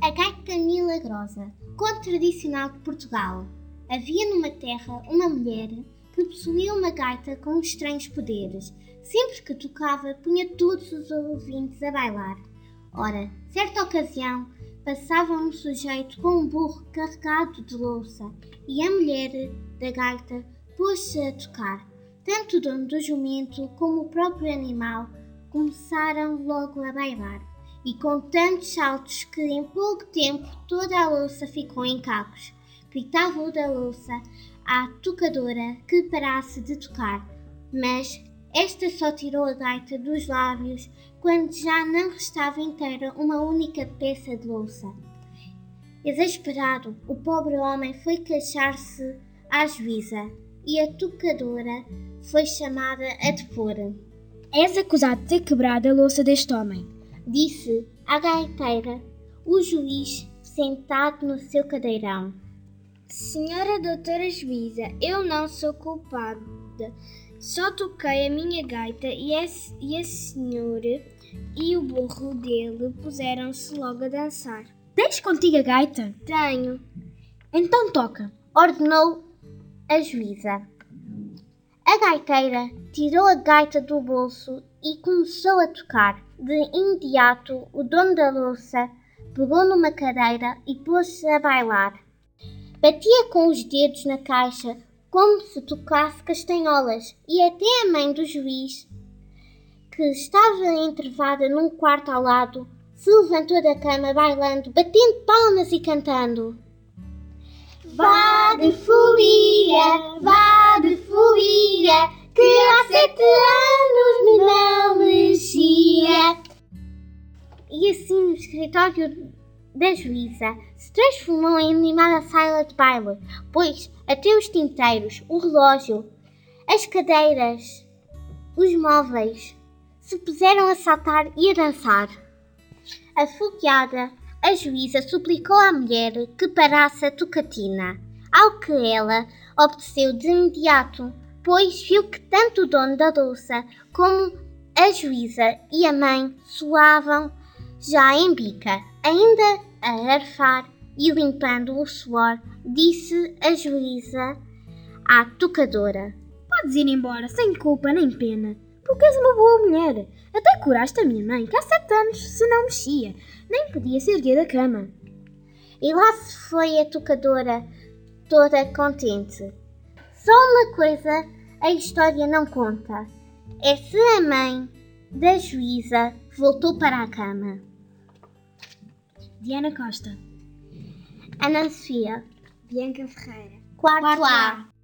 A gaita milagrosa, conto tradicional de Portugal. Havia numa terra uma mulher que possuía uma gaita com estranhos poderes. Sempre que tocava, punha todos os ouvintes a bailar. Ora, certa ocasião, passava um sujeito com um burro carregado de louça e a mulher da gaita pôs-se a tocar. Tanto o dono do jumento como o próprio animal começaram logo a bailar e com tantos saltos que em pouco tempo toda a louça ficou em cacos. Gritava o da louça à tocadora que parasse de tocar, mas esta só tirou a gaita dos lábios quando já não restava inteira uma única peça de louça. Exasperado, o pobre homem foi queixar-se à juíza e a tocadora foi chamada a depor. És acusado de ter quebrado a louça deste homem disse a gaiteira, o juiz sentado no seu cadeirão. Senhora doutora juíza, eu não sou culpada. Só toquei a minha gaita e a, e a senhora e o burro dele puseram-se logo a dançar. Tens contigo a gaita? Tenho. Então toca, ordenou a juíza. A gaiteira tirou a gaita do bolso e começou a tocar. De imediato, o dono da louça pegou numa cadeira e pôs-se a bailar. Batia com os dedos na caixa como se tocasse castanholas e até a mãe do juiz, que estava entrevada num quarto ao lado, se levantou da cama bailando, batendo palmas e cantando. Vá de folia, Assim no escritório da juíza se transformou em animada sala de baile, pois até os tinteiros, o relógio, as cadeiras, os móveis se puseram a saltar e a dançar. Afogueada, a juíza suplicou à mulher que parasse a tocatina, ao que ela obedeceu de imediato pois viu que tanto o dono da louça como a juíza e a mãe suavam já em bica, ainda a arfar e limpando o suor, disse a juíza à tocadora: Podes ir embora, sem culpa nem pena, porque és uma boa mulher. Até curaste a minha mãe, que há sete anos se não mexia, nem podia se erguer da cama. E lá se foi a tocadora, toda contente. Só uma coisa a história não conta. É se a mãe da juíza voltou para a cama. Diana Costa. Ana Sofia. Bianca Ferreira. Quarto, Quarto A. a.